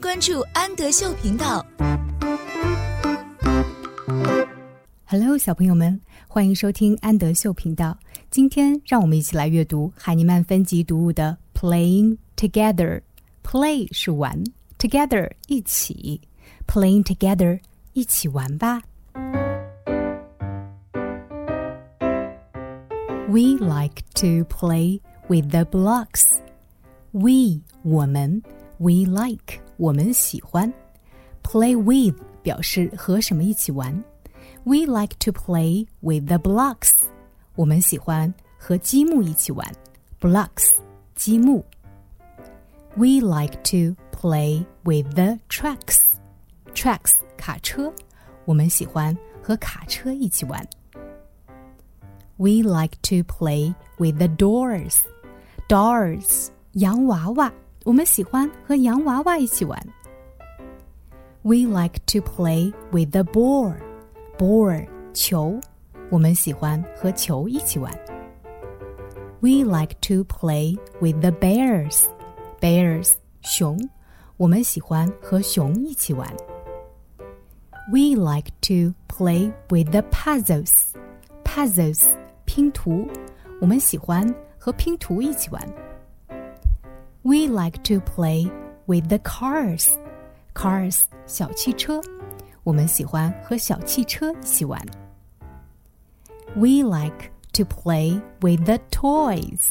关注安德秀频道。Hello，小朋友们，欢迎收听安德秀频道。今天让我们一起来阅读海尼曼分级读物的《Playing Together》。Play 是玩，Together 一起，Playing Together 一起玩吧。We like to play with the blocks. We 我们，we like 我们喜欢，play with 表示和什么一起玩。We like to play with the blocks. 我们喜欢和积木一起玩。Blocks 积木。We like to play with the trucks. Trucks 卡车。我们喜欢和卡车一起玩。We like to play with the doors. Dolls 洋娃娃。 我们喜欢和洋娃娃一起玩。We like to play with the ball. Ball 球，我们喜欢和球一起玩。We like to play with the bears. Bears 熊，我们喜欢和熊一起玩。We like to play with the puzzles. Puzzles 拼图，我们喜欢和拼图一起玩。 We like to play with the cars. Cars 小汽车，我们喜欢和小汽车一起玩。We like to play with the toys.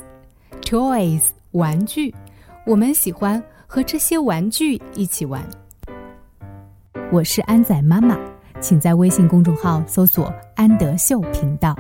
Toys 玩具，我们喜欢和这些玩具一起玩。我是安仔妈妈，请在微信公众号搜索“安德秀频道”。